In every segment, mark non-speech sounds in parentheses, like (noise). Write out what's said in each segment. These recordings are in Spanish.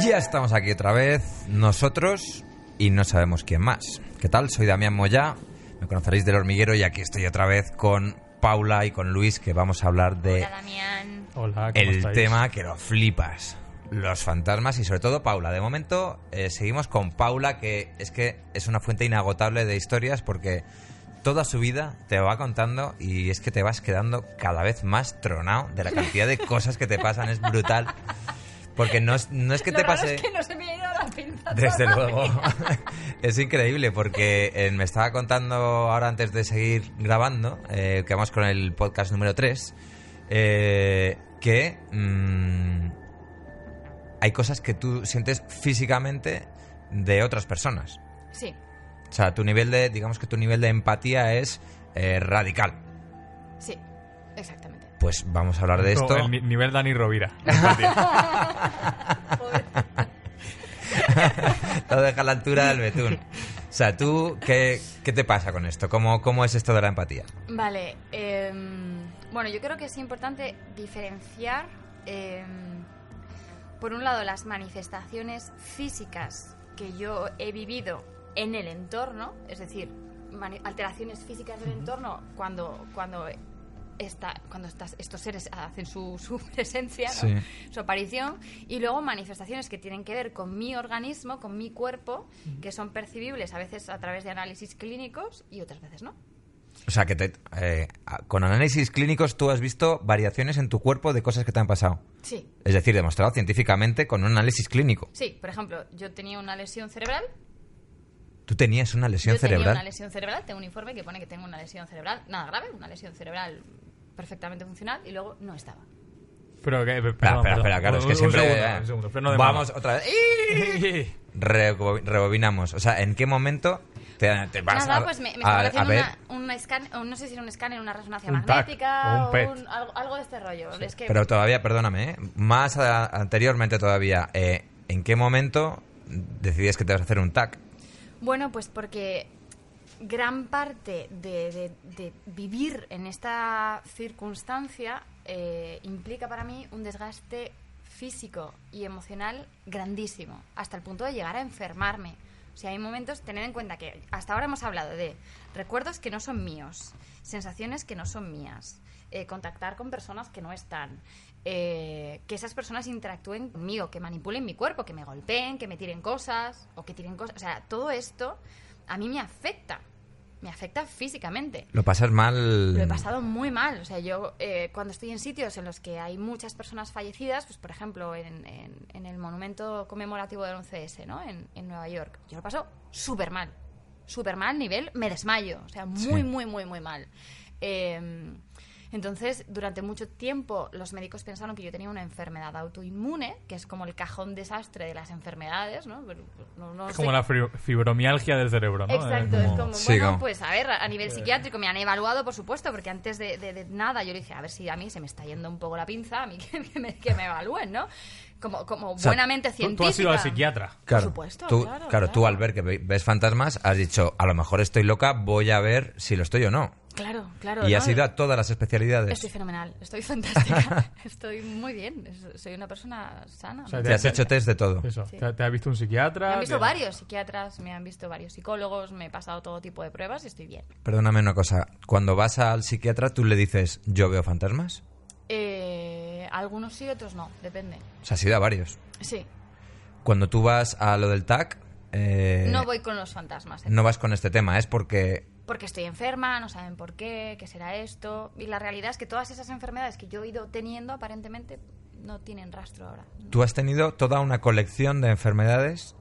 Ya estamos aquí otra vez, nosotros y no sabemos quién más. ¿Qué tal? Soy Damián Moya, me conoceréis del hormiguero y aquí estoy otra vez con Paula y con Luis que vamos a hablar de Hola, Damián. Hola, ¿cómo el estáis? tema que lo flipas. Los fantasmas y sobre todo Paula. De momento eh, seguimos con Paula que es que es una fuente inagotable de historias porque toda su vida te va contando y es que te vas quedando cada vez más tronado de la cantidad de cosas que te pasan. Es brutal. (laughs) Porque no es, no es que Lo te raro pase... es que no se me ha ido la pinza. Desde luego. (laughs) es increíble porque eh, me estaba contando ahora antes de seguir grabando, eh, que vamos con el podcast número 3, que mm, hay cosas que tú sientes físicamente de otras personas. Sí, O sea, tu nivel de, digamos que tu nivel de empatía es eh, radical. sí, exactamente. Pues vamos a hablar de esto. El ni- nivel Dani Rovira. (laughs) Joder. (laughs) Lo deja a la altura del betún. O sea, tú, ¿qué, qué te pasa con esto? ¿Cómo, ¿Cómo es esto de la empatía? Vale, em, bueno, yo creo que es importante diferenciar, em, por un lado, las manifestaciones físicas que yo he vivido en el entorno, es decir, alteraciones físicas del entorno cuando, cuando, esta, cuando estas, estos seres hacen su, su (laughs) presencia, ¿no? Sí. su aparición, y luego manifestaciones que tienen que ver con mi organismo, con mi cuerpo, que son percibibles a veces a través de análisis clínicos y otras veces no. O sea, que te, eh, con análisis clínicos tú has visto variaciones en tu cuerpo de cosas que te han pasado. Sí, Es decir, demostrado científicamente con un análisis clínico. Sí, por ejemplo, yo tenía una lesión cerebral. Tú tenías una lesión yo tenía cerebral. una lesión cerebral, tengo un informe que pone que tengo una lesión cerebral, nada grave, una lesión cerebral perfectamente funcional y luego no estaba. Pero que, perdón, Espera, espera, claro, es que un siempre... segundo, eh, un segundo, freno de vamos mano. otra vez. (laughs) Rebo- rebobinamos. O sea, ¿en qué momento te, te vas nada, a, pues me, me a- ver? una, no sé si era un escáner, una resonancia Un TAC, magnética o un algo, algo de este rollo. Es que, Pero todavía, perdóname, ¿eh? más a- anteriormente todavía, eh, ¿en qué momento decidías que te vas a hacer un TAC? Bueno, pues porque gran parte de, de- vivir en esta circunstancia eh, implica para mí un desgaste físico y emocional grandísimo, hasta el punto de llegar a enfermarme. O sea, hay momentos, tener en cuenta que hasta ahora hemos hablado de recuerdos que no son míos, sensaciones que no son mías, eh, contactar con personas que no están, eh, que esas personas interactúen conmigo, que manipulen mi cuerpo, que me golpeen, que me tiren cosas o que tiren cosas. O sea, todo esto a mí me afecta, me afecta físicamente. Lo pasas mal... Lo he pasado muy mal. O sea, yo eh, cuando estoy en sitios en los que hay muchas personas fallecidas, pues por ejemplo en, en- en el monumento conmemorativo del 11S, ¿no? En, en Nueva York, yo lo paso súper mal. Súper mal, nivel, me desmayo. O sea, muy, Sí. muy, muy, muy mal. Eh, entonces, durante mucho tiempo los médicos pensaron que yo tenía una enfermedad autoinmune, que es como el cajón desastre de las enfermedades, ¿no? No Es sé como la fibromialgia del cerebro, ¿no? Exacto, es como, Sí, bueno, como- pues a ver, a nivel psiquiátrico me han evaluado, por supuesto, porque antes de, de- de nada yo le dije, a ver si a mí se me está yendo un poco la pinza, a mí (laughs) que, que me, que me evalúen, ¿no? Como, como sea, buenamente científica. tú has ido al psiquiatra. Claro, supuesto, tú, claro, claro, tú al ver que ve- ves fantasmas has dicho, a lo mejor estoy loca, voy a ver si lo estoy o no. Claro, claro. y ¿no? has ido a todas las especialidades. Estoy fenomenal, estoy (laughs) fantástica, (laughs) estoy muy bien, soy una persona sana. O sea, ¿no? Te has hecho test de todo. Eso. Sí. ¿Te, te ha visto un psiquiatra? me han visto ¿Te- varios psiquiatras, me han visto varios psicólogos, me he pasado todo tipo de pruebas y estoy bien. Perdóname una cosa, cuando vas al psiquiatra tú le dices, yo veo fantasmas. Eh, algunos sí, otros no, depende. O sea, has ido a varios. Sí, Cuando tú vas a lo del TAC, eh, no voy con los fantasmas. ¿eh? no vas con este tema, es porque... porque estoy enferma, no saben por qué, qué será esto. Y la realidad es que todas esas enfermedades que yo he ido teniendo aparentemente no tienen rastro ahora. Tú has tenido toda una colección de enfermedades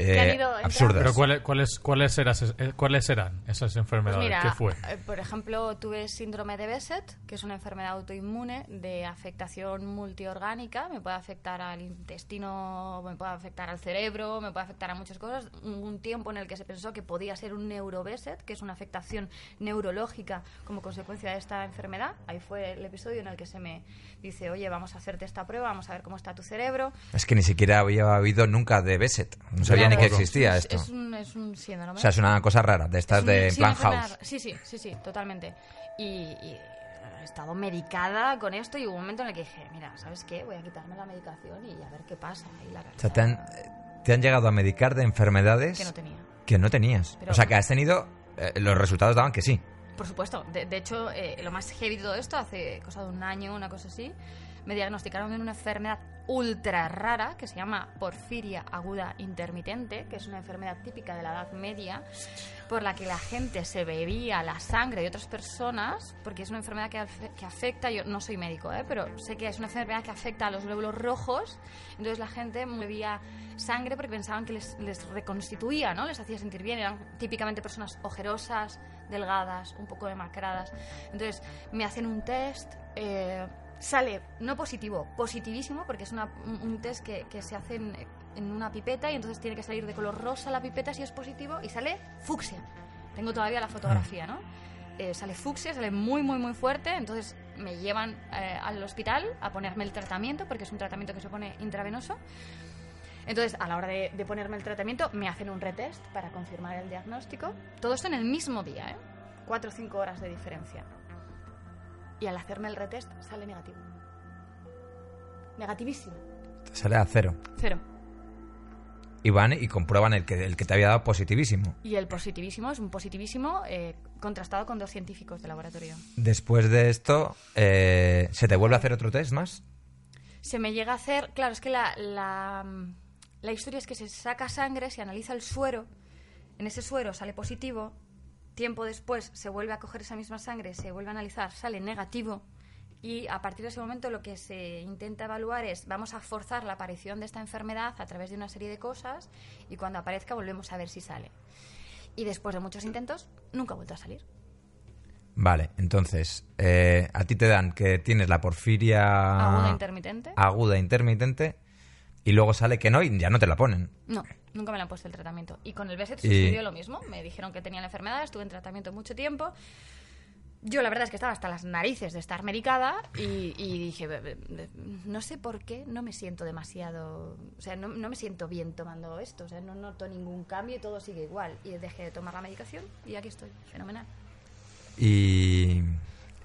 eh, absurdas. Pero ¿cuáles, cuáles, cuáles, eras- eh, ¿cuáles eran esas Pues enfermedades? mira, ¿Qué fue? eh, por ejemplo, tuve síndrome de Besset, que es una enfermedad autoinmune de afectación multiorgánica. Me puede afectar al intestino, me puede afectar al cerebro, me puede afectar a muchas cosas. Un tiempo en el que se pensó que podía ser un neurobeset, que es una afectación neurológica como consecuencia de esta enfermedad. Ahí fue el episodio en el que se me dice, oye, vamos a hacerte esta prueba, vamos a ver cómo está tu cerebro. Es que ni siquiera había habido nunca de Besset. No sabía ni que existía es, esto. Es un, es un síndrome. O sea, es una cosa rara, de estas Es de un- sí, plan house. Sí, sí, sí, sí, totalmente. Y, y, he estado medicada con esto y hubo un momento en el que dije, mira, ¿sabes qué? Voy a quitarme la medicación y a ver qué pasa. Y la O sea, te han, te han llegado a medicar de enfermedades que no tenía. que no tenías. Pero- o sea, que has tenido... eh, los resultados daban que sí. Por supuesto. De, de hecho, eh, lo más heavy de todo esto, hace cosa de un año, una cosa así, me diagnosticaron de una enfermedad ultra rara que se llama porfiria aguda intermitente, que es una enfermedad típica de la Edad Media, por la que la gente se bebía la sangre de otras personas, porque es una enfermedad que, que afecta, yo no soy médico, ¿eh? pero sé que es una enfermedad que afecta a los glóbulos rojos, entonces la gente bebía sangre porque pensaban que les, les reconstituía, ¿no? Les hacía sentir bien, eran típicamente personas ojerosas, delgadas, un poco demacradas. Entonces me hacen un test, eh, sale no positivo, positivísimo, porque es un, test que, se hace en, una pipeta y entonces tiene que salir de color rosa la pipeta si es positivo y sale fucsia. Tengo todavía la fotografía, ¿no? Eh, sale fucsia, sale muy, muy, muy fuerte, entonces me llevan eh, al hospital a ponerme el tratamiento, porque es un tratamiento que se pone intravenoso. Entonces, a la hora de, de ponerme el tratamiento, me hacen un retest para confirmar el diagnóstico. Todo esto en el mismo día, ¿eh? Cuatro o cinco horas de diferencia. Y al hacerme el retest sale negativo. Negativísimo. Te sale a cero. Cero. Y van y comprueban el que, el que te había dado positivísimo. Y el positivísimo es un positivísimo eh, contrastado con dos científicos de laboratorio. Después de esto, eh, ¿se te vuelve a hacer otro test más? Se me llega a hacer, claro, es que la, la, la historia es que se saca sangre, se analiza el suero, en ese suero sale positivo, tiempo después se vuelve a coger esa misma sangre, se vuelve a analizar, sale negativo, y a partir de ese momento lo que se intenta evaluar es, vamos a forzar la aparición de esta enfermedad a través de una serie de cosas, y cuando aparezca volvemos a ver si sale. Y después de muchos intentos, nunca ha vuelto a salir. Vale, entonces, eh, a ti te dan que tienes la porfiria Aguda intermitente. aguda intermitente y luego sale que no y ya no te la ponen. No, nunca me le han puesto el tratamiento. Y con el Beset sucedió lo mismo. Me dijeron que tenía la enfermedad, estuve en tratamiento mucho tiempo. Yo la verdad es que estaba hasta las narices de estar medicada y, y dije, "Be- be- be- no sé por qué no me siento demasiado, o sea, no, no me siento bien tomando esto, o sea, no noto ningún cambio y todo sigue igual. Y dejé de tomar la medicación y aquí estoy, fenomenal. Y,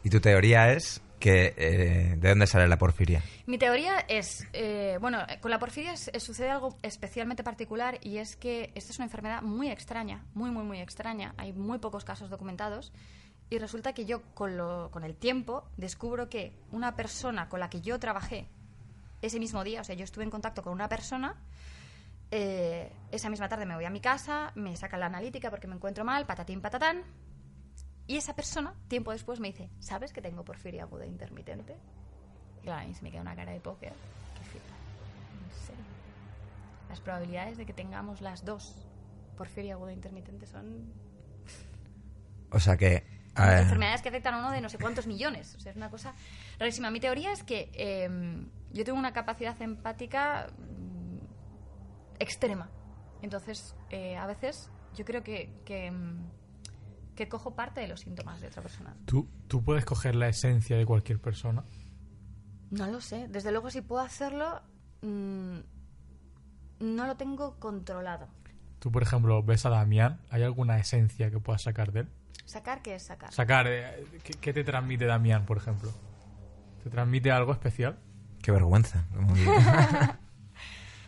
y tu teoría es que eh, ¿de dónde sale la porfiria? Mi teoría es, eh, bueno, con la porfiria es- eh, sucede algo especialmente particular y es que esta es una enfermedad muy extraña, muy, muy, muy extraña. Hay muy pocos casos documentados y resulta que yo con, lo- con el tiempo descubro que una persona con la que yo trabajé ese mismo día, o sea, yo estuve en contacto con una persona, esa misma tarde me voy a mi casa, me sacan la analítica porque me encuentro mal, patatín, patatán, y esa persona, tiempo después, me dice, ¿sabes que tengo porfiria aguda intermitente? Y claro, a mí se me queda una cara de póker. que flipa. En serio. Las probabilidades de que tengamos las dos porfiria aguda intermitente son O sea que... eh, enfermedades que afectan a uno de no sé cuántos millones. O sea, es una cosa rarísima. Mi teoría es que eh, yo tengo una capacidad empática mm, extrema. Entonces, eh, a veces yo creo que, que, mm, que cojo parte de los síntomas de otra persona. ¿Tú, tú puedes coger la esencia de cualquier persona. No lo sé. Desde luego, si puedo hacerlo, mm, no lo tengo controlado. Tú, por ejemplo, ves a Damián. ¿Hay alguna esencia que puedas sacar de él? ¿Sacar qué es sacar? Sacar. eh, ¿qué, qué te transmite Damián, por ejemplo? ¿Te transmite algo especial? Qué vergüenza. (laughs)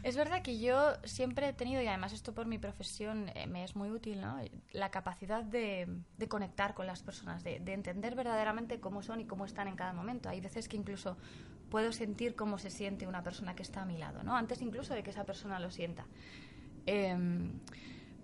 Es verdad que yo siempre he tenido, y además esto por mi profesión eh, me es muy útil, ¿no? la capacidad de, conectar con las personas, de, de entender verdaderamente cómo son y cómo están en cada momento. Hay veces que incluso puedo sentir cómo se siente una persona que está a mi lado, ¿no? antes incluso de que esa persona lo sienta. Em,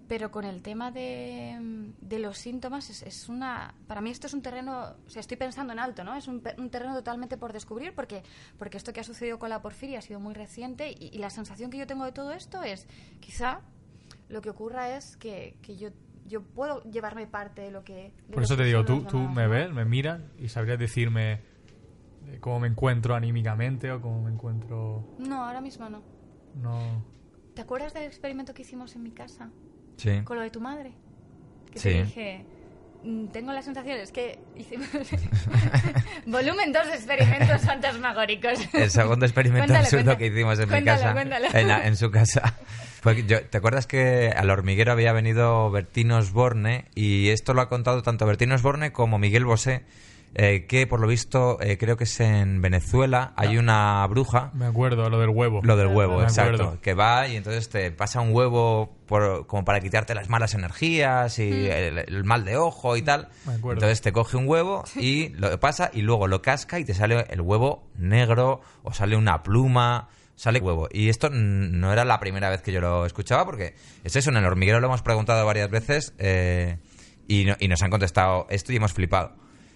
pero con el tema de, de los síntomas es, es una para mí esto es un terreno o sea estoy pensando en alto no es un, terreno totalmente por descubrir porque porque esto que ha sucedido con la porfiria ha sido muy reciente y, y la sensación que yo tengo de todo esto es quizá lo que ocurra es que, que yo yo puedo llevarme parte de lo que de Por lo eso que te digo, tú, tú me ves, me miras y sabrías decirme eh, cómo me encuentro anímicamente o cómo me encuentro... no ahora mismo no. No... ¿te acuerdas del experimento que hicimos en mi casa sí. con lo de tu madre. Que Sí. te dije, mm, tengo la sensación, es que hicimos (laughs) volumen dos experimentos (laughs) fantasmagóricos. El segundo experimento Cuéntalo, absurdo cuéntalo. que hicimos en mi casa. cuéntalo. En, la- en su casa. Que yo- ¿Te acuerdas que al hormiguero había venido Bertín Osborne? Y esto lo ha contado tanto Bertín Osborne como Miguel Bosé eh, que por lo visto, eh, creo que es en Venezuela, hay una bruja, Me acuerdo, lo del huevo. lo del huevo, Me exacto, acuerdo. que va y entonces te pasa un huevo por- como para quitarte las malas energías y el, el mal de ojo y tal. Me acuerdo. Entonces te coge un huevo y lo pasa y luego lo casca y te sale el huevo negro o sale una pluma. Sale huevo. Y esto mm, no era la primera vez que yo lo escuchaba, porque es eso, en el hormiguero lo hemos preguntado varias veces eh, y, no- y nos han contestado esto y hemos flipado.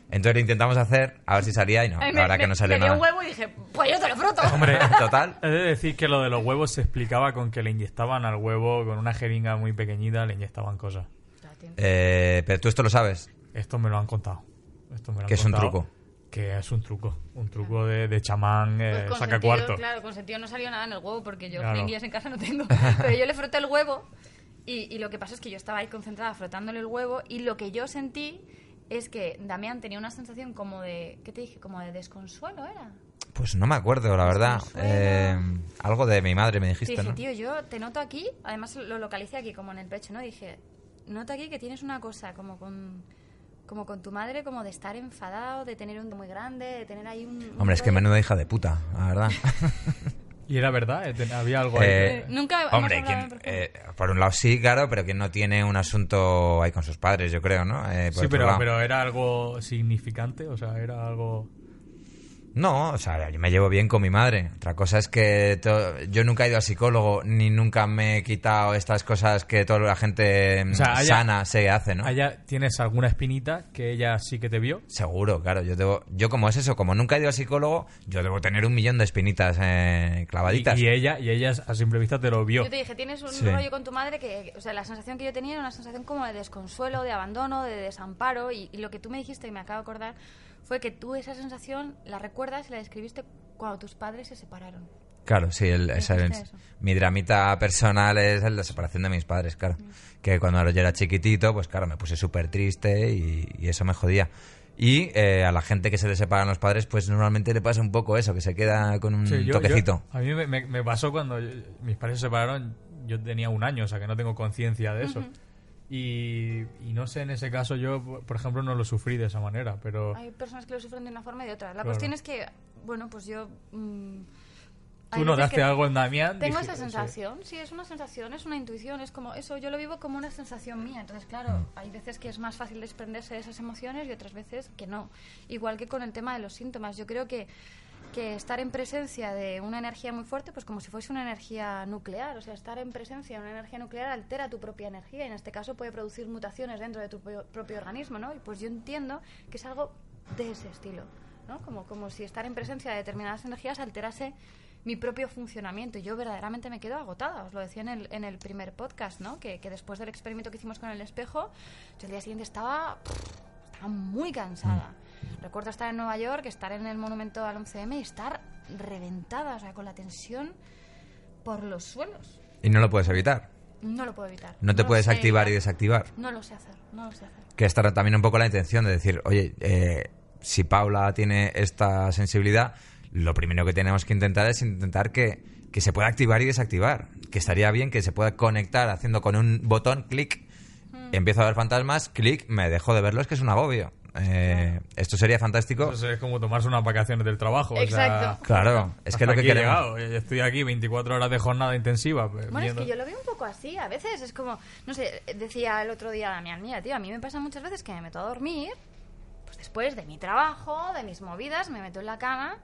Entonces lo intentamos hacer, a ver si salía y no, Ay, la verdad que no salió me nada. un huevo y dije, pues yo te lo froto. Hombre, (laughs) Total. He de decir que lo de los huevos se explicaba con que le inyectaban al huevo con una jeringa muy pequeñita, le inyectaban cosas. Eh, pero tú esto lo sabes. Esto me lo han contado. Esto me lo han Que es un truco. Que es un truco. Un truco de, de chamán eh, Pues saca cuarto. Claro, con sentido no salió nada en el huevo porque yo Claro. en casa no tengo. (laughs) Pero yo le froté el huevo y, y lo que pasa es que yo estaba ahí concentrada frotándole el huevo y lo que yo sentí es que Damián tenía una sensación como de, ¿qué te dije? Como de desconsuelo, ¿era? Pues no me acuerdo, la verdad. Eh, algo de mi madre me Te dijiste, dije, ¿no? tío, yo te noto aquí, además lo localicé aquí como en el pecho, ¿no? Dije, noto aquí que tienes una cosa como con como con tu madre, como de estar enfadado, de tener un muy grande, de tener ahí un... un Hombre, es que menuda hija de puta, la verdad. (laughs) Y era verdad, eh, había algo ahí. Eh, Nunca hemos Hombre, quien- eh, por un lado sí, claro, pero quien no tiene un asunto ahí con sus padres, yo creo, ¿no? Eh, sí, pero, pero era algo significante, o sea, era algo... No, o sea, yo me llevo bien con mi madre. Otra cosa es que to- yo nunca he ido a psicólogo, ni nunca me he quitado estas cosas que toda la gente mm, O sea, haya- sana se hace, ¿no? Allá tienes alguna espinita que ella sí que te vio. Seguro, claro. Yo debo, yo como es eso, como nunca he ido a psicólogo, yo debo tener un millón de espinitas eh, Y, clavaditas. y ella, y ella a simple vista te lo vio. Yo te dije, tienes un Sí. rollo con tu madre que, o sea, la sensación que yo tenía era una sensación como de desconsuelo, de abandono, de desamparo. Y, y lo que tú me dijiste, y me acabo de acordar, fue que tú esa sensación la recuerdas y la describiste cuando tus padres se separaron. Claro, sí, el, esa mi dramita personal es la separación de mis padres, claro. Que cuando yo era chiquitito, pues claro, me puse súper triste y, y eso me jodía. Y eh, a la gente que se le separan los padres, pues normalmente le pasa un poco eso, que se queda con un Sí, yo- toquecito. yo- a mí me, me- me pasó cuando yo- mis padres se separaron, yo tenía un año, o sea que no tengo conciencia de eso. Y, y no sé, en ese caso yo, por- ejemplo, no lo sufrí de esa manera, pero... Hay personas que lo sufren de una forma y de otra. La Claro. cuestión es que, bueno, pues yo... mm, hay Tú notaste algo en Damián. Tengo dije, esa sí. sensación, sí, es una sensación, es una intuición, es como eso, yo lo vivo como una sensación mía. Entonces, claro, hay veces que es más fácil desprenderse de esas emociones y otras veces que no. Igual que con el tema de los síntomas, yo creo que, que estar en presencia de una energía muy fuerte, pues como si fuese una energía nuclear, o sea, estar en presencia de una energía nuclear altera tu propia energía y en este caso puede producir mutaciones dentro de tu propio, organismo, ¿no? Y pues yo entiendo que es algo de ese estilo, ¿no? Como, como si estar en presencia de determinadas energías alterase mi propio funcionamiento. Yo verdaderamente me quedo agotada, os lo decía en el, en el primer podcast, ¿no? Que, que después del experimento que hicimos con el espejo, yo el día siguiente estaba, estaba muy cansada. Recuerdo estar en Nueva York, estar en el monumento al 11M y estar reventada, o sea, con la tensión por los suelos. Y no lo puedes evitar. No lo puedo evitar. No te puedes activar y desactivar. No lo sé hacer, no lo sé hacer. Que estará también un poco la intención de decir, oye, eh, si Paula tiene esta sensibilidad, lo primero que tenemos que intentar es intentar que, que se pueda activar y desactivar. Que estaría bien que se pueda conectar haciendo con un botón, clic, Hmm. empiezo a ver fantasmas, clic, me dejo de verlos, que es un agobio. Eh, esto sería fantástico. Eso es como tomarse unas vacaciones del trabajo. o sea, Exacto. Claro, es que lo que he queremos. llegado. Eh, Estoy aquí 24 horas de jornada intensiva. pues, Bueno, es que yo lo veo un poco así. A veces es como, no sé, decía el otro día Damián, mira, tío, a mí me pasa muchas veces que me meto a dormir, pues después de mi trabajo, de mis movidas, me meto en la cama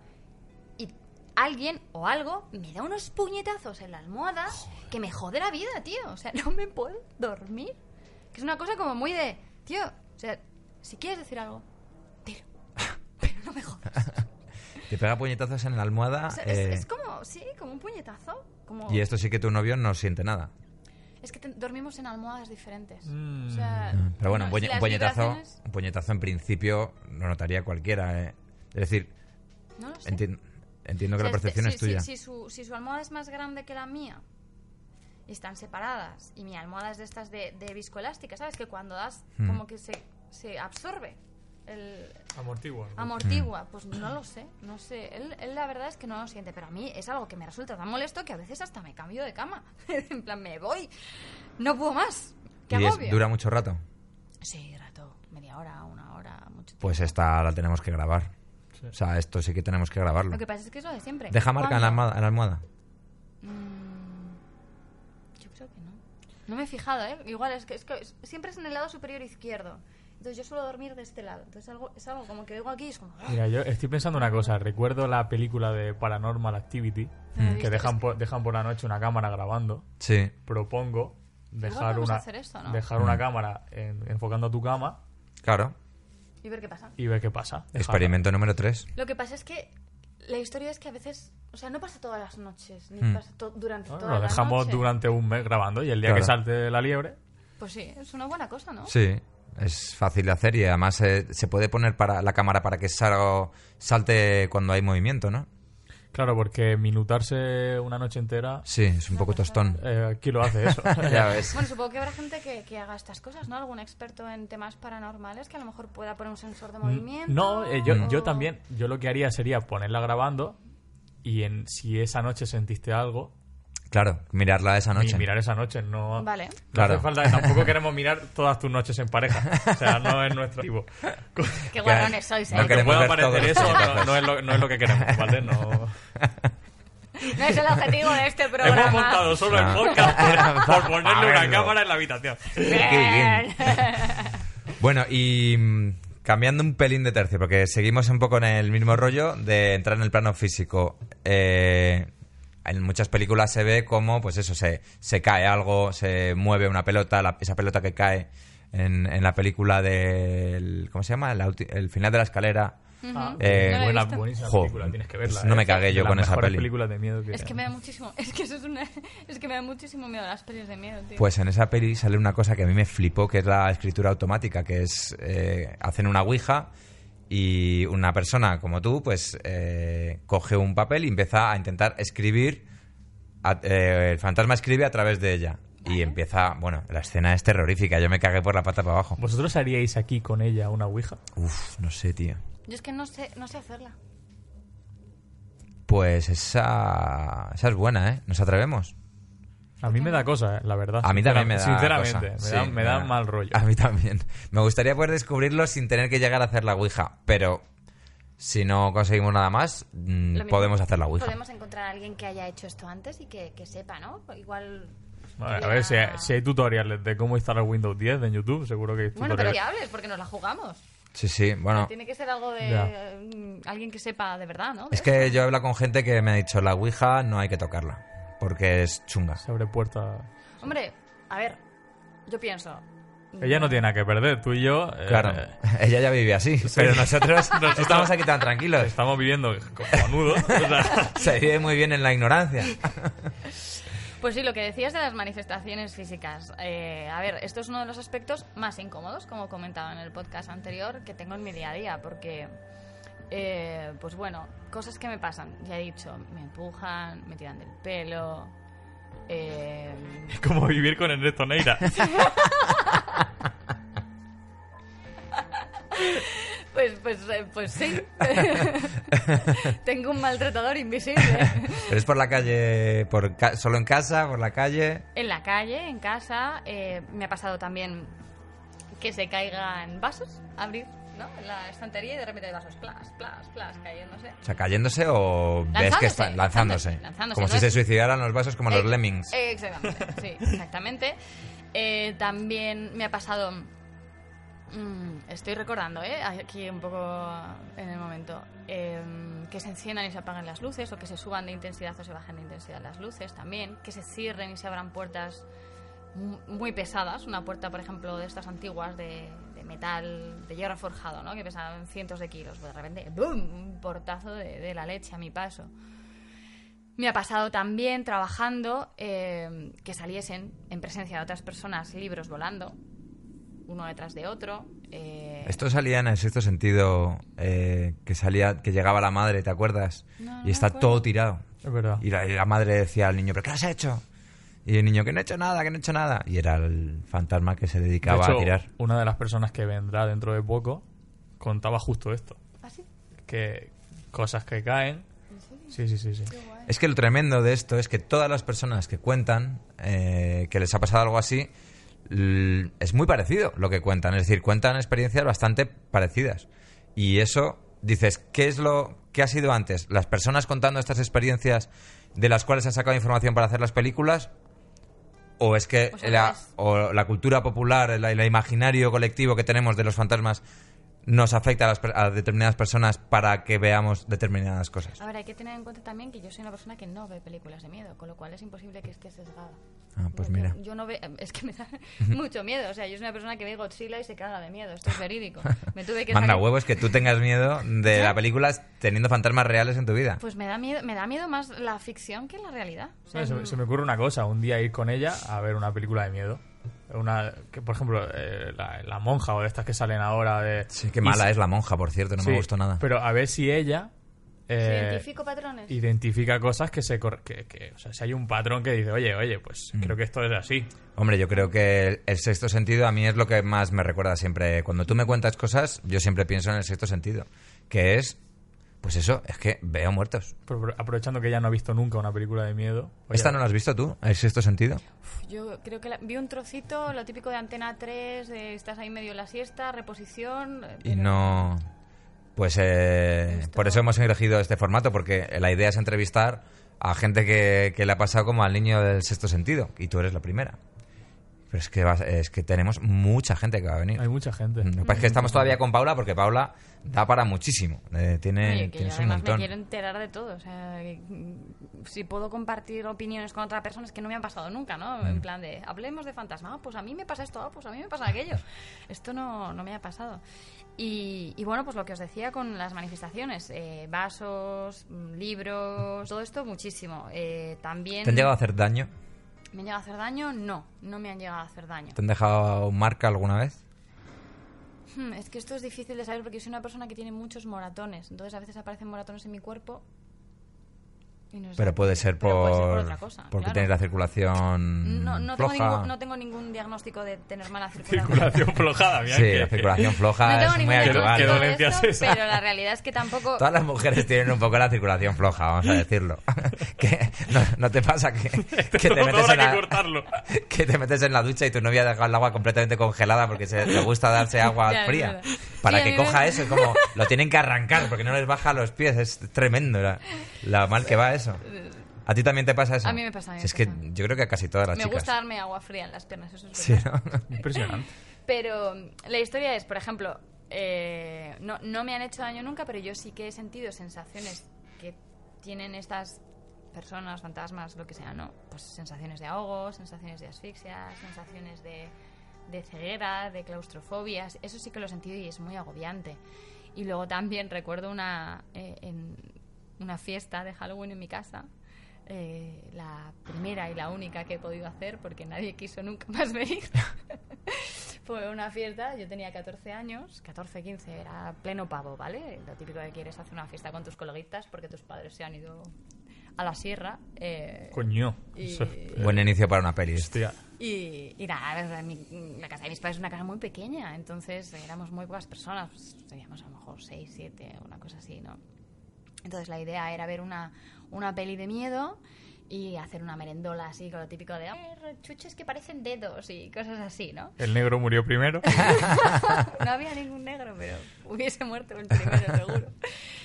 y alguien o algo me da unos puñetazos en la almohada que me jode la vida, tío. O sea, (laughs) no me puedo dormir. Que es una cosa como muy de, tío, o sea, si quieres decir algo, dilo. (laughs) Pero no me jodas. (laughs) Te pega puñetazos en la almohada. O sea, es, eh, es como, sí, como un puñetazo. Como... y esto sí que tu novio no siente nada. Es que te- dormimos en almohadas diferentes. Mm. O sea, Pero bueno, un, no, puñetazo, vibraciones- un puñetazo en principio lo notaría cualquiera. eh. Es decir, No lo sé. enti- entiendo que O sea, la percepción este- es si- tuya. Si, si su, si su almohada es más grande que la mía y están separadas y mi almohada es de estas de, de viscoelástica, ¿sabes? Que cuando das Hmm. como que se, se absorbe, el, Amortigua. amortigua. Pues no lo sé, no sé. Él, él la verdad es que no lo siente, pero a mí es algo que me resulta tan molesto que a veces hasta me cambio de cama. (laughs) en plan, me voy, no puedo más. ¿Qué y es- dura mucho rato. Sí, rato, media hora, una hora, mucho tiempo. Pues esta la tenemos que grabar. Sí. O sea, esto sí que tenemos que grabarlo. Lo que pasa es que es lo de siempre. Deja marca en la almohada. en la almohada. Mm, yo creo que no. No me he fijado, ¿eh? Igual es que, es que siempre es en el lado superior izquierdo. Entonces yo suelo dormir de este lado. Entonces algo, es algo como que digo aquí y es como... ¡ah! Mira, yo estoy pensando una cosa. Recuerdo la película de Paranormal Activity, he que dejan por, dejan por la noche una cámara grabando. Sí. Propongo dejar una, hacer esto, ¿no? dejar una cámara en- enfocando a tu cama Claro. Y ver qué pasa. y ver qué pasa. Dejarla. Experimento número 3. Lo que pasa es que la historia es que a veces... O sea, no pasa todas las noches, ni Hmm. pasa to- durante Bueno, toda lo la dejamos noche. durante un mes grabando y el día Claro. que salte la liebre, Pues sí, es una buena cosa, ¿no? Sí. Es fácil de hacer y además eh, se puede poner para la cámara para que salte cuando hay movimiento, ¿no? claro, porque minutarse una noche entera, Sí, es un poco tostón. eh, ¿quién lo hace eso? (laughs) ya ves. Bueno, supongo que habrá gente que, que haga estas cosas, ¿no? Algún experto en temas paranormales que a lo mejor pueda poner un sensor de movimiento. No, eh, yo, yo también, yo lo que haría sería ponerla grabando y en si esa noche sentiste algo, Claro, mirarla esa noche. mi- mirar esa noche, no, Vale. no Claro. hace falta, tampoco (laughs) queremos mirar todas tus noches en pareja, o sea, no es nuestro tipo. (laughs) Qué guarrones sois, ¿eh? No Que pueda parecer eso, no, es lo, no es lo que queremos, ¿vale? No... (laughs) No es el objetivo de este programa. Hemos montado solo el podcast por, por ponerle una cámara en la habitación. Qué bien. Bueno, y mm, cambiando un pelín de tercio, porque seguimos un poco en el mismo rollo de entrar en el plano físico. Eh, en muchas películas se ve como, pues eso, se, se cae algo, se mueve una pelota, la- esa pelota que cae en, en la película del... ¿Cómo se llama? La el final de la escalera. Ah, Eh, No buena, buenísima Jo, película, tienes que verla. no me eh. cagué yo con esa peli. películas de miedo que Es que me da muchísimo... (laughs) Es que eso es una... Es que me da muchísimo miedo las pelis de miedo, tío. Pues en esa peli sale una cosa que a mí me flipó, que es la escritura automática, que es, eh, hacen una ouija y una persona como tú, pues eh, coge un papel y empieza a intentar escribir, a- eh, el fantasma escribe a través de ella. Y empieza, bueno, la escena es terrorífica, yo me cagué por la pata para abajo. ¿Vosotros haríais aquí con ella una ouija? Uf, no sé, tío. Yo es que no sé, no sé hacerla. Pues Pues esa, esa es buena, ¿eh? ¿Nos atrevemos? A mí me da cosa, eh, la verdad. A mí también me da Sinceramente, cosa. me, Sí, da, me da mal rollo. A mí también. Me gustaría poder descubrirlo sin tener que llegar a hacer la Ouija, pero si no conseguimos nada más, mm, mismo, podemos hacer la Ouija. Podemos encontrar a alguien que haya hecho esto antes y que, que sepa, ¿no? Igual... A ver, si hay, si hay tutoriales de cómo instalar Windows 10 en YouTube, seguro que hay Bueno, pero tutoriales. fiables, porque nos la jugamos. Sí, sí, bueno. Tiene que ser algo de Ya. mm, alguien que sepa de verdad, ¿no? De Es que yo he hablado con gente que me ha dicho la Ouija no hay que tocarla, porque es chunga. Se abre puerta. Hombre, a ver, yo pienso... Ella no tiene nada que perder, tú y yo. eh, Claro, (laughs) ella ya vive así, pero nosotros, (laughs) Nosotros- estamos aquí tan tranquilos. Estamos viviendo cojonudo. o sea, (laughs) Se vive muy bien en la ignorancia. Pues sí, lo que decías de las manifestaciones físicas. Eh, a ver, esto es uno de los aspectos más incómodos, como comentaba en el podcast anterior, que tengo en mi día a día, porque, eh, pues bueno, cosas que me pasan. Ya he dicho, me empujan, me tiran del pelo. eh, es (laughs) como vivir con Ernesto Neira. (laughs) pues, pues, eh, pues sí. (laughs) tengo un maltratador invisible. Pero es por la calle, por ca- solo en casa, por la calle. En la calle, en casa, eh, me ha pasado también que se caigan vasos, abrir, ¿no? En la estantería y de repente hay vasos, plas, plas, plas, cayéndose. O sea, cayéndose o ves que están lanzándose. lanzándose, Como no si se suicidaran los vasos como los Eh, lemmings. eh, exactamente, sí, (laughs) exactamente. Eh, también me ha pasado... mm, estoy recordando, ¿eh? Aquí un poco en el momento. eh, que se enciendan y se apaguen las luces, o que se suban de intensidad o se bajen de intensidad las luces también. Que se cierren y se abran puertas mu- muy pesadas. Una puerta, por ejemplo, de estas antiguas de, de metal, de hierro forjado, ¿no? Que pesaban cientos de kilos. Pues de repente, ¡boom! Un portazo de, de la leche a mi paso. Me ha pasado también trabajando eh, que saliesen en presencia de otras personas libros volando, uno detrás de otro. eh, Esto salía en el sexto sentido, eh, que salía, que llegaba la madre, ¿te acuerdas? No, no y está todo tirado. Es verdad. Y la, y la madre decía al niño, ¿pero qué has hecho? Y el niño, que no he hecho nada, que no he hecho nada. Y era el fantasma que se De dedicaba hecho, a tirar. una de las personas que vendrá dentro de poco contaba justo esto. ¿Ah, sí? Que cosas que caen. Sí, sí, sí, sí. Es que lo tremendo de esto es que todas las personas que cuentan eh, que les ha pasado algo así, es muy parecido lo que cuentan. Es decir, cuentan experiencias bastante parecidas. Y eso, dices, ¿qué es lo que ha sido antes? ¿Las personas contando estas experiencias de las cuales se ha sacado información para hacer las películas? ¿O es que Pues la, o la cultura popular, el, el imaginario colectivo que tenemos de los fantasmas nos afecta a, las per- a determinadas personas para que veamos determinadas cosas? A ver, hay que tener en cuenta también que yo soy una persona que no ve películas de miedo, con lo cual es imposible que esté sesgada. Ah, pues Porque mira. Yo no veo, es que me da (laughs) mucho miedo. O sea, yo soy una persona que ve Godzilla y se caga de miedo. Esto es verídico. (laughs) Me tuve que Manda sacar- huevos que tú tengas miedo de ¿Ya? la película teniendo fantasmas reales en tu vida. Pues me da miedo, me da miedo más la ficción que la realidad. O sea, Se, me- se me ocurre una cosa, un día ir con ella a ver una película de miedo. Una, que por ejemplo, eh, la, la monja o de estas que salen ahora de... Sí, qué y mala si- es la monja, por cierto, no sí, me gustó nada. Pero a ver si ella... ¿se eh, identifico patrones. identifica cosas que se cor- que, que- o sea si hay un patrón que dice oye oye pues Mm. creo que esto es así Hombre, yo creo que el, el sexto sentido a mí es lo que más me recuerda siempre. Cuando tú me cuentas cosas, yo siempre pienso en el sexto sentido. Que es, pues eso, es que veo muertos. Pero- pero aprovechando que ella no ha visto nunca una película de miedo oye, ¿Esta no la has visto tú? ¿El sexto sentido? Uf, Yo creo que la- vi un trocito, lo típico de Antena 3, de estás ahí medio en la siesta, reposición. eh, Y no... Pues eh, Esto- por eso hemos elegido este formato, porque la idea es entrevistar a gente que, que le ha pasado como al niño del sexto sentido, y tú eres la primera. Pero es que, vas- es que tenemos mucha gente que va a venir. hay mucha gente Lo que pasa es que estamos todavía con Paula, porque Paula da para muchísimo. Eh, tiene Oye, que yo tienes un además me montón. quiero enterar de todo. O sea, que, mm, si puedo compartir opiniones con otra persona, es que no me ha pasado nunca, ¿no? Mm. En plan de, hablemos de fantasma. Ah, pues a mí me pasa esto, ah, pues a mí me pasa aquello. (laughs) Esto no, no me ha pasado. Y, y bueno, pues lo que os decía con las manifestaciones, eh, vasos, mm, libros, todo esto muchísimo. Eh, también... ¿Te han llegado a hacer daño? ¿Me han llegado a hacer daño? No, no me han llegado a hacer daño. ¿Te han dejado marca alguna vez? Hmm, Es que esto es difícil de saber porque yo soy una persona que tiene muchos moratones. Entonces a veces aparecen moratones en mi cuerpo. Pero puede ser por, puede ser por otra cosa. porque claro. tienes la circulación no, no, tengo floja. ningún, no tengo ningún diagnóstico de tener mala circulación. circulación (laughs) flojada mira, Sí, la circulación floja No tengo es muy habitual. ¿Qué dolencia es esa? pero la realidad es que tampoco... Todas las mujeres tienen un poco la circulación floja, vamos a decirlo. (laughs) que no, no te pasa que, (laughs) que te metes en la, que cortarlo que te metes en la ducha y tu novia ha dejado el agua completamente congelada porque se, le gusta darse agua Ya, fría. Para Sí, que coja eso, es como lo tienen que arrancar porque no les baja a los pies, es tremendo la, la mal que va eso. ¿A ti también te pasa eso? A mí me pasa, a mí Si me es que pasa. yo creo que a casi todas las me chicas. gusta darme agua fría en las piernas, eso es Sí, verdad. ¿no? (laughs) impresionante Pero mm, la historia es, por ejemplo, eh, no, no me han hecho daño nunca, pero yo sí que he sentido sensaciones que tienen estas personas, fantasmas, lo que sea, ¿no? Pues sensaciones de ahogo, sensaciones de asfixia, sensaciones de, de ceguera, de claustrofobia. Eso sí que lo he sentido y es muy agobiante. Y luego también recuerdo una, eh, en una fiesta de Halloween en mi casa. eh, la primera y la única que he podido hacer porque nadie quiso nunca más venir. (laughs) Fue una fiesta, yo tenía 14 años, 14, 15, era pleno pavo, ¿vale? Lo típico que quieres hacer una fiesta con tus coleguitas porque tus padres se han ido a la sierra. eh, coño Y- eh, Buen inicio para una peli. hostia y, y nada, a ver, mi- la casa de mis padres es una casa muy pequeña, entonces éramos muy pocas personas, pues, teníamos a lo mejor 6, 7, una cosa así, ¿no? Entonces la idea era ver una, una peli de miedo y hacer una merendola así con lo típico de "Eh, chuches que parecen dedos y cosas así, ¿no? el negro murió primero (laughs) No había ningún negro, pero hubiese muerto el primero, seguro.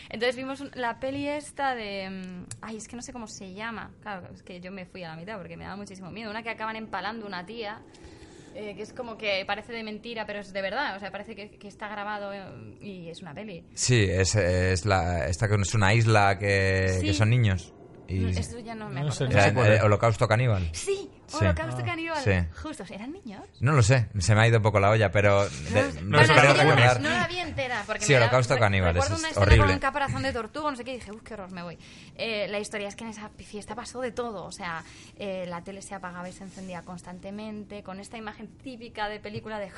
Entonces vimos la peli esta de... mm, Ay, es que no sé cómo se llama. Claro, es que yo me fui a la mitad porque me daba muchísimo miedo. Una que acaban empalando una tía, eh, que es como que parece de mentira, pero es de verdad. O sea, parece que, que está grabado eh, y es una peli. Sí, es, es la, esta que es una isla que, Sí. que son niños. Y No, Esto ya no me No acuerdo. sé, no sé es. holocausto caníbal. Sí, Sí. Holocausto Ah. Caníbal. Sí. Justos, ¿eran niños? No lo sé, se me ha ido un poco la olla, pero de- No Bueno, la vi entera. Porque Sí, me Holocausto Caníbal, Recuerdo eso una es escena con horrible. un caparazón de tortuga, no sé qué, y dije, uff, qué horror, me voy. Eh, la historia es que en esa fiesta pasó de todo. O sea, eh, la tele se apagaba y se encendía constantemente, con esta imagen típica de película de...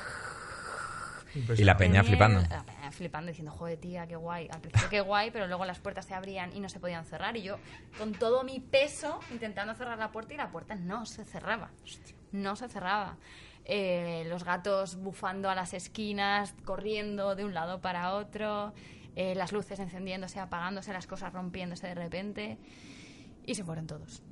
Y la peña flipando. La peña flipando, diciendo, joder, tía, qué guay. Al principio qué guay, pero luego las puertas se abrían y no se podían cerrar. Y yo, con todo mi peso, intentando cerrar la puerta y la puerta no se cerraba. No se cerraba. Eh, los gatos bufando a las esquinas, corriendo de un lado para otro, eh, las luces encendiéndose, apagándose, las cosas rompiéndose de repente. Y se fueron todos.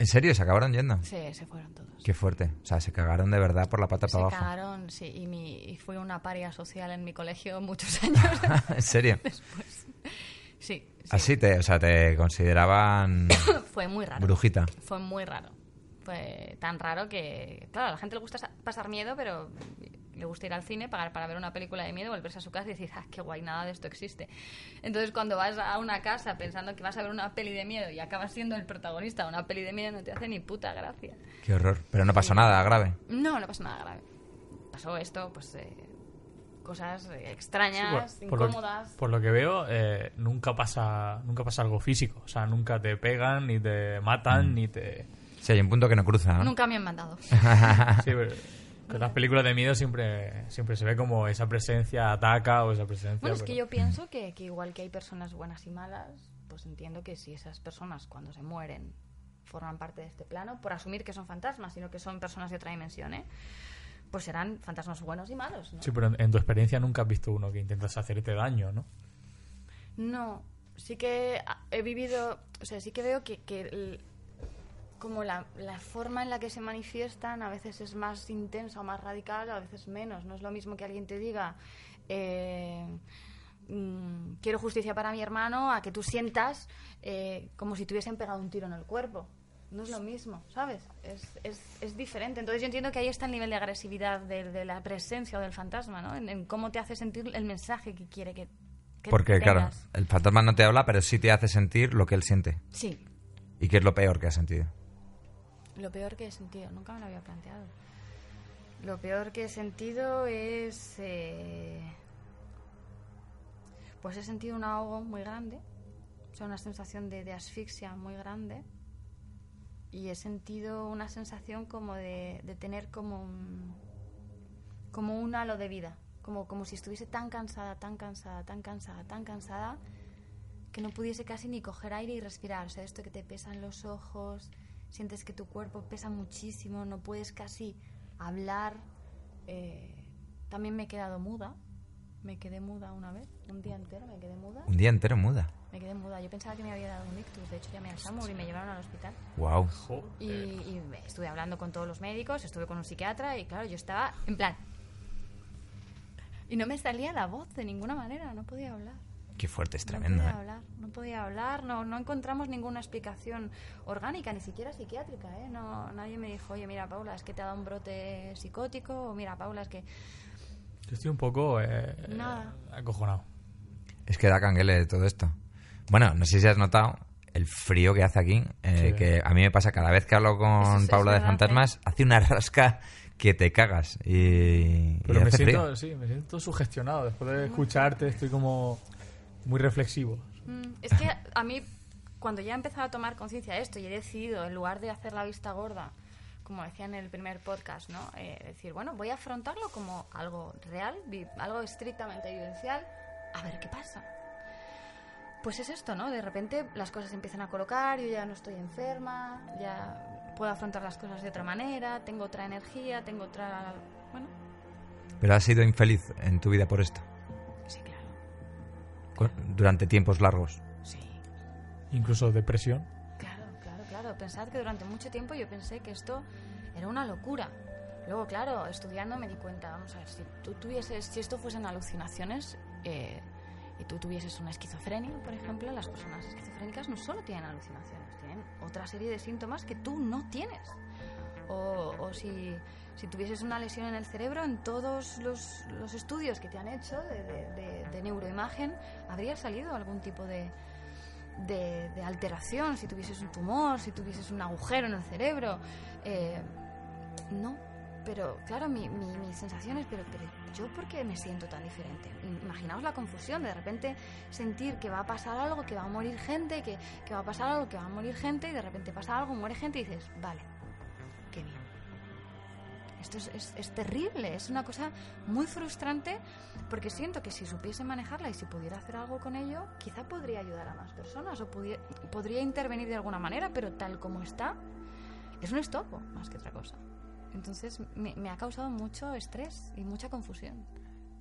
¿En serio? ¿Se acabaron yendo? Sí, se fueron todos. Qué fuerte. O sea, se cagaron de verdad por la pata Se para abajo. cagaron, sí, y, mi, y fui una paria social en mi colegio muchos (laughs) años ¿En serio? (laughs) después. Sí, sí. Así te, o sea, te consideraban (coughs) Fue muy raro. brujita. Fue muy raro. Fue tan raro que, claro, a la gente le gusta sa- pasar miedo, pero le gusta ir al cine, pagar para ver una película de miedo, volverse a su casa y decir, ah, qué guay, nada de esto existe. Entonces, cuando vas a una casa pensando que vas a ver una peli de miedo y acabas siendo el protagonista de una peli de miedo, no te hace ni puta gracia. Qué horror. Pero no pasó nada grave. No, no pasó nada grave. Pasó esto, pues, eh, cosas eh, extrañas, Por- por, lo, incómodas. por lo que veo, eh, nunca pasa nunca pasa algo físico. O sea, nunca te pegan, ni te matan, ni te... Sí, hay un punto que no cruza, ¿no? Nunca me han mandado. (laughs) Sí, pero que en las películas de miedo siempre, siempre se ve como esa presencia ataca o esa presencia... Bueno, es que yo pienso que, que igual que hay personas buenas y malas, pues entiendo que si esas personas cuando se mueren forman parte de este plano, por asumir que son fantasmas, sino que son personas de otra dimensión, ¿eh? pues serán fantasmas buenos y malos, ¿no? Sí, pero en, en tu experiencia nunca has visto uno que intentas hacerte daño, ¿no? No, sí que he vivido, o sea, sí que veo que, que el- como la, la forma en la que se manifiestan a veces es más intensa o más radical, a veces menos. No es lo mismo que alguien te diga, eh, mm, quiero justicia para mi hermano, a que tú sientas eh, como si te hubiesen pegado un tiro en el cuerpo. No es lo mismo, ¿sabes? Es, es, es diferente. Entonces yo entiendo que ahí está el nivel de agresividad de, de la presencia o del fantasma, ¿no? En, en cómo te hace sentir el mensaje que quiere que, que Porque, claro, el fantasma no te habla, pero sí te hace sentir lo que él siente. Sí, ¿Y qué es lo peor que has sentido? Lo peor que he sentido, nunca me lo había planteado. Lo peor que he sentido es. eh, pues he sentido un ahogo muy grande, o sea, una sensación de, asfixia muy grande. Y he sentido una sensación como de, de tener como un, como un halo de vida, como, como si estuviese tan cansada, tan cansada, tan cansada, tan cansada, que no pudiese casi ni coger aire y respirar. O sea, esto que te pesan los ojos, sientes que tu cuerpo pesa muchísimo, no puedes casi hablar. Eh, también me he quedado muda. Me quedé muda una vez, un día entero me quedé muda. Un día entero muda. Me quedé muda. Yo pensaba que me había dado un ictus. De hecho, llamé al SAMUR y me llevaron al hospital. Wow. Y, y estuve hablando con todos los médicos, estuve con un psiquiatra y claro, yo estaba en plan... Y no me salía la voz de ninguna manera, no podía hablar. Qué fuerte, es No tremendo. podía ¿eh? hablar, no podía hablar, no, no encontramos ninguna explicación orgánica, ni siquiera psiquiátrica, ¿eh? No, nadie me dijo, oye, mira, Paula, es que te ha dado un brote psicótico, o mira, Paula, es que... Yo estoy un poco eh, Nada. acojonado. Es que da canguele todo esto. Bueno, no sé si has notado el frío que hace aquí, eh, Sí. que a mí me pasa cada vez que hablo con es- Paula de verdad, Fantasmas, hace una rasca que te cagas y, y Pero me hace siento, frío. sí, me siento sugestionado. Después de escucharte estoy como muy reflexivo. Mm, Es que a mí, cuando ya he empezado a tomar conciencia de esto y he decidido, en lugar de hacer la vista gorda, como decía en el primer podcast, ¿no? Eh, decir, bueno, voy a afrontarlo como algo real, algo estrictamente vivencial, a ver qué pasa. Pues es esto, ¿no? De repente las cosas se empiezan a colocar, yo ya no estoy enferma, ya puedo afrontar las cosas de otra manera, tengo otra energía, tengo otra... Bueno, Pero has sido infeliz en tu vida por esto. Durante tiempos largos. Sí. Incluso depresión. Claro, claro, claro. Pensad que durante mucho tiempo yo pensé que esto era una locura. Luego, claro, estudiando me di cuenta, vamos a ver, si tú tuvieses, si esto fuesen alucinaciones eh, y tú tuvieses una esquizofrenia, por ejemplo, las personas esquizofrénicas no solo tienen alucinaciones, tienen otra serie de síntomas que tú no tienes. O, o si, si tuvieses una lesión en el cerebro, en todos los, los estudios que te han hecho de, neuroimagen, habría salido algún tipo de, de, alteración, si tuvieses un tumor, si tuvieses un agujero en el cerebro. eh, no, pero claro, mi, mi, mi sensación es, pero, pero yo por qué me siento tan diferente? Imaginaos la confusión, de repente sentir que va a pasar algo, que va a morir gente, que, que va a pasar algo, que va a morir gente, y de repente pasa algo, muere gente y dices, vale, qué bien. Esto es, es- es terrible, es una cosa muy frustrante porque siento que si supiese manejarla y si pudiera hacer algo con ello, quizá podría ayudar a más personas o pudi- podría intervenir de alguna manera, pero tal como está, es un estopo más que otra cosa. Entonces me, me ha causado mucho estrés y mucha confusión.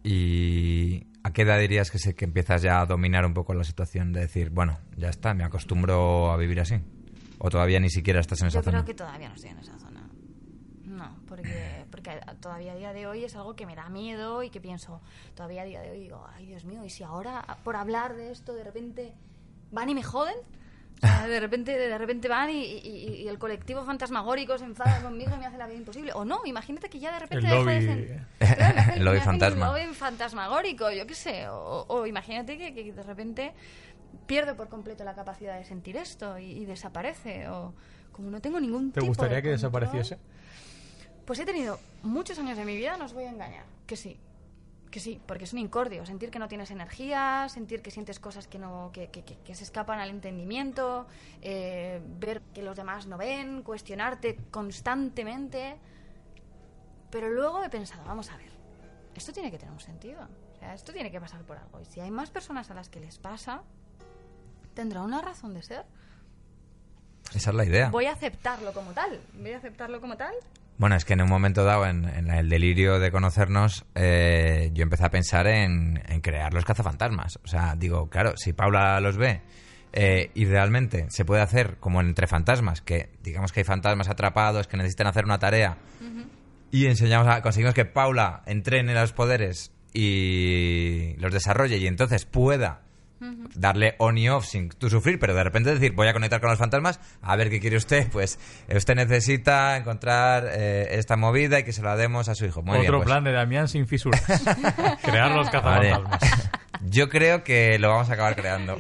¿Y a qué edad dirías que, se, que empiezas ya a dominar un poco la situación de decir, bueno, ya está, me acostumbro a vivir así? ¿O todavía ni siquiera estás en esa Yo zona? creo que todavía no estoy en esa zona. No, porque, porque todavía a día de hoy es algo que me da miedo y que pienso, todavía a día de hoy digo, ay Dios mío, ¿y si ahora por hablar de esto de repente van y me joden? O sea, de repente, de repente van y, y- y el colectivo fantasmagórico se enfada conmigo y me hace la vida imposible. O no, imagínate que ya de repente El lobby- de (laughs) Claro, me hacen- El lobby fantasma. Un lobby fantasmagórico, yo qué sé. O, o imagínate que, que de repente pierdo por completo la capacidad de sentir esto y, y desaparece. O como no tengo ningún ¿Te tipo gustaría de que control, desapareciese? Pues he tenido muchos años de mi vida, no os voy a engañar, que sí. Que sí, porque es un incordio. Sentir que no tienes energía, sentir que sientes cosas que, no, que, que- que- se escapan al entendimiento, eh, ver que los demás no ven, cuestionarte constantemente. Pero luego he pensado, vamos a ver, esto tiene que tener un sentido. O sea, esto tiene que pasar por algo. Y si hay más personas a las que les pasa, tendrá una razón de ser. Esa es la idea. Voy a aceptarlo como tal. Voy a aceptarlo como tal Bueno, es que en un momento dado, en, en el delirio de conocernos, eh, yo empecé a pensar en, en crear los cazafantasmas. O sea, digo, claro, si Paula los ve eh, y realmente se puede hacer como entre fantasmas, que digamos que hay fantasmas atrapados que necesitan hacer una tarea y enseñamos a, conseguimos que Paula entrene los poderes y los desarrolle y entonces pueda darle on y off sin tú sufrir, pero de repente decir, voy a conectar con los fantasmas, a ver qué quiere usted, (laughs) pues eh, usted necesita encontrar eh, esta movida y que se la demos a su hijo. Muy Otro bien, pues. plan de Damián sin fisuras. (laughs) Crear los Vale. cazafantasmas. (laughs) Yo creo que lo vamos a acabar creando.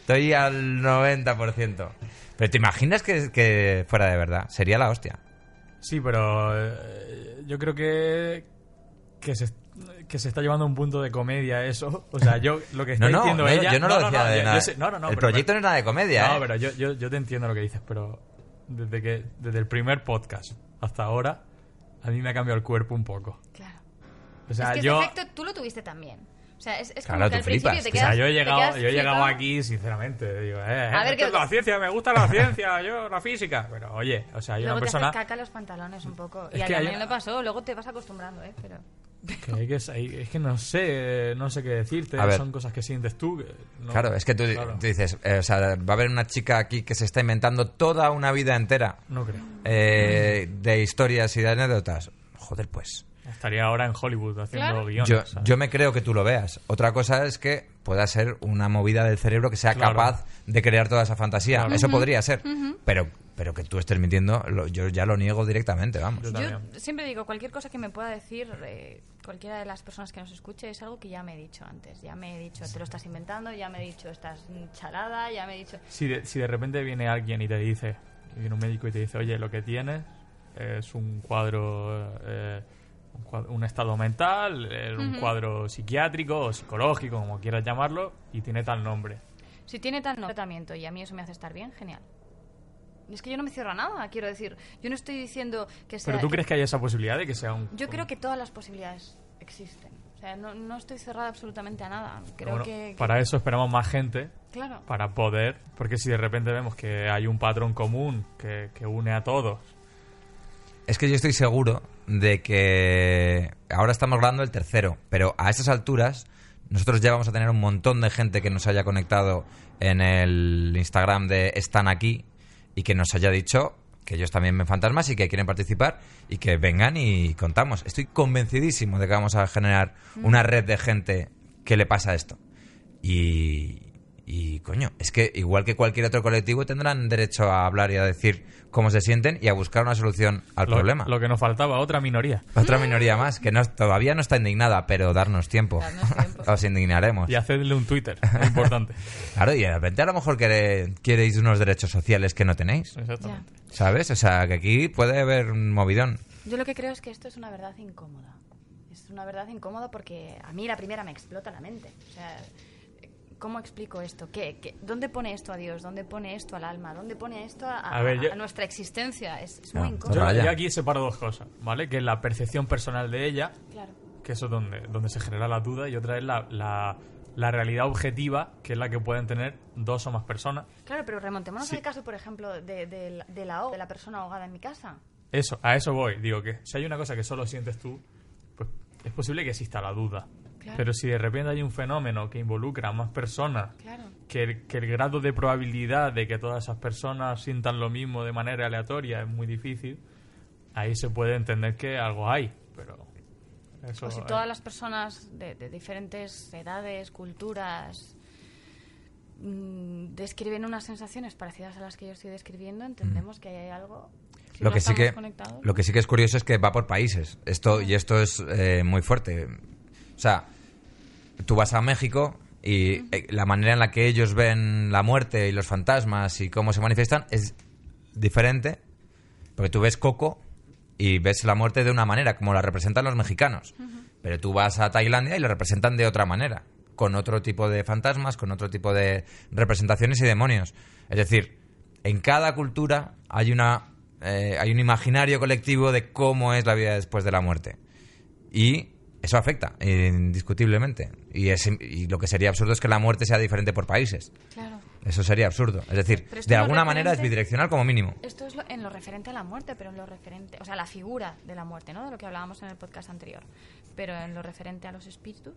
Estoy al 90%. Pero ¿te imaginas que, que fuera de verdad? Sería la hostia. Sí, pero eh, yo creo que que se, que se está llevando a un punto de comedia eso. O sea, yo lo que está (laughs) No, no, diciendo no, ella... yo no, lo decía de yo- yo nada. sé- no, no, no, el pero- proyecto no es nada de comedia, No, ¿eh? pero yo, yo, yo te entiendo lo que dices, pero desde que desde el primer podcast hasta ahora, a mí me ha cambiado el cuerpo un poco. Claro. O sea, es que yo... ese efecto tú lo tuviste también. O sea, es, es Claro, como que tú al principio flipas. te O O quedas... sea, yo he te llegado, quedas yo he llegado aquí, sinceramente, digo, eh, A ver, que- la ciencia, me gusta la ciencia, yo la física. Pero oye, o sea, hay Luego una te persona haces caca los pantalones un poco. Es y a hay- mí me pasó, luego te vas acostumbrando, ¿eh? Pero... que hay que hay- es que no sé, no sé qué decirte, A ver. son cosas que sientes tú. que no- Claro, es que tú, claro, tú dices, eh, o sea, va a haber una chica aquí que se está inventando toda una vida entera no creo. eh, de historias y de anécdotas. Joder, pues. Estaría ahora en Hollywood haciendo Claro. guiones. Yo, ¿sabes? yo me creo que tú lo veas. Otra cosa es que pueda ser una movida del cerebro que sea Claro. capaz de crear toda esa fantasía. Claro. Eso podría ser. Pero pero que tú estés mintiendo, lo- yo ya lo niego directamente, vamos. Yo Yo también. siempre digo, cualquier cosa que me pueda decir eh, cualquiera de las personas que nos escuche es algo que ya me he dicho antes. Ya me he dicho, te lo estás inventando, ya me he dicho, estás chalada, ya me he dicho... Si de, si de repente viene alguien y te dice, viene un médico y te dice, oye, lo que tienes es un cuadro, eh, un, estado mental, eh, un cuadro psiquiátrico o psicológico, como quieras llamarlo, y tiene tal nombre. Si tiene tal tratamiento y a mí eso me hace estar bien, genial. Es que yo no me cierro a nada, quiero decir. Yo no estoy diciendo que sea... Pero tú que- crees que hay esa posibilidad de que sea un... Yo creo que todas las posibilidades existen. O sea, no, no estoy cerrada absolutamente a nada. Creo Bueno, que, que- Para eso esperamos más gente, Claro. para poder, porque si de repente vemos que hay un patrón común que, que une a todos, Es que yo estoy seguro de que ahora estamos grabando el tercero, pero a estas alturas nosotros ya vamos a tener un montón de gente que nos haya conectado en el Instagram de Están aquí y que nos haya dicho que ellos también ven fantasmas y que quieren participar y que vengan y contamos. Estoy convencidísimo de que vamos a generar una red de gente que le pasa esto. Y, y coño, es que igual que cualquier otro colectivo tendrán derecho a hablar y a decir cómo se sienten y a buscar una solución al lo, problema. lo que nos faltaba, otra minoría. Otra minoría más, que no, todavía no está indignada, pero darnos tiempo. Darnos tiempo. (laughs) Os indignaremos. Y hacerle un Twitter, muy importante. (laughs) Claro, y de repente a lo mejor quere- queréis unos derechos sociales que no tenéis. Exactamente. ¿Sabes? O sea, que aquí puede haber un movidón. Yo lo que creo es que esto es una verdad incómoda. Es una verdad incómoda porque a mí la primera me explota la mente. O sea, ¿cómo explico esto? ¿Qué, qué- dónde pone esto a Dios? ¿Dónde pone esto al alma? ¿Dónde pone esto a, a- A ver, yo- a nuestra existencia? Es, es No, muy Yo, incómodo. Vaya. yo aquí separo dos cosas, ¿vale? Que es la percepción personal de ella, Claro. que eso es donde, donde se genera la duda, y otra es la, la, la realidad objetiva, que es la que pueden tener dos o más personas. Claro, pero remontémonos Sí. al caso, por ejemplo, de, de, de la O, de la persona ahogada en mi casa. Eso, a eso voy. Digo que si hay una cosa que solo sientes tú, pues es posible que exista la duda. Claro. Pero si de repente hay un fenómeno que involucra a más personas, Claro. que el, que el grado de probabilidad de que todas esas personas sientan lo mismo de manera aleatoria es muy difícil, ahí se puede entender que algo hay. Pero eso O si eh, todas las personas de, de diferentes edades, culturas, mm, describen unas sensaciones parecidas a las que yo estoy describiendo, entendemos que ahí hay algo. Si Lo no que, sí que, lo que sí que es curioso es que va por países. Esto, y esto es eh, muy fuerte. O sea, tú vas a México y eh, la manera en la que ellos ven la muerte y los fantasmas y cómo se manifiestan es diferente. Porque tú ves Coco y ves la muerte de una manera, como la representan los mexicanos. Pero tú vas a Tailandia y lo representan de otra manera. Con otro tipo de fantasmas, con otro tipo de representaciones y demonios. Es decir, en cada cultura hay una eh, hay un imaginario colectivo de cómo es la vida después de la muerte y eso afecta indiscutiblemente y, es, y lo que sería absurdo es que la muerte sea diferente por países Claro. eso sería absurdo es decir de alguna manera es bidireccional como mínimo Esto es lo- en lo referente a la muerte, pero en lo referente, o sea, la figura de la muerte, ¿no? De lo que hablábamos en el podcast anterior. Pero en lo referente a los espíritus,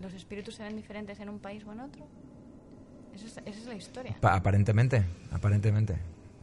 ¿los espíritus se ven diferentes en un país o en otro? Es- esa es la historia. Pa- aparentemente aparentemente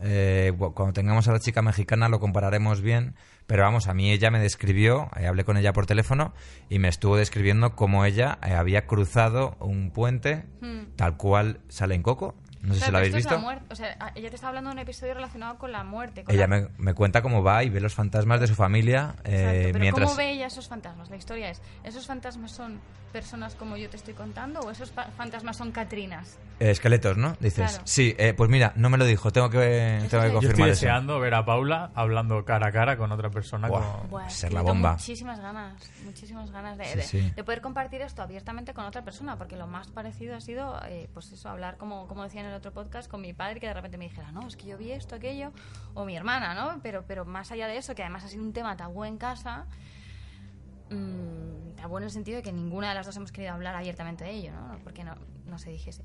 Eh, cuando tengamos a la chica mexicana lo compararemos bien pero vamos a mí ella me describió eh, hablé con ella por teléfono y me estuvo describiendo cómo ella eh, había cruzado un puente Hmm. tal cual sale en Coco no sé si lo habéis la visto o sea, a- ella te está hablando de un episodio relacionado con la muerte. con Ella la- me, me cuenta cómo va y ve los fantasmas de su familia eh, Exacto, pero mientras... ¿cómo ve ella esos fantasmas? La historia es, ¿esos fantasmas son personas como yo te estoy contando o esos fa- fantasmas son Catrinas? Eh, esqueletos, ¿no? Dices. Claro. Sí, eh, pues mira, no me lo dijo, tengo que, tengo que Yo estoy eso. deseando ver a Paula hablando cara a cara con otra persona. Como- Buah, ser la bomba. Muchísimas ganas, muchísimas ganas de, Sí, de- sí. de poder compartir esto abiertamente con otra persona, porque lo más parecido ha sido, eh, pues eso, hablar como, como decía en el otro podcast con mi padre, que de repente me dijera, no, es que yo vi esto, aquello, o mi hermana, ¿no? Pero, pero más allá de eso, que además ha sido un tema tabú en casa, mm, tabú en el sentido de que ninguna de las dos hemos querido hablar abiertamente de ello, ¿no? Porque no, no se dijese.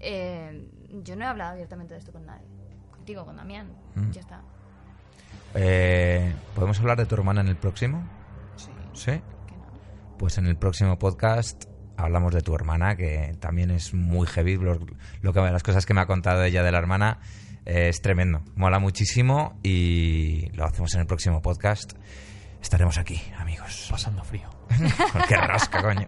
Eh, yo no he hablado abiertamente de esto con nadie. Contigo, con Damián, Mm. ya está. Eh, ¿Podemos hablar de tu hermana en el próximo? Sí. Sí. no. Pues en el próximo podcast hablamos de tu hermana, que también es muy heavy. Lo, lo que, las cosas que me ha contado ella de la hermana eh, es tremendo. Mola muchísimo y lo hacemos en el próximo podcast. Estaremos aquí, amigos. Pasando frío. (laughs) Qué rasca, coño.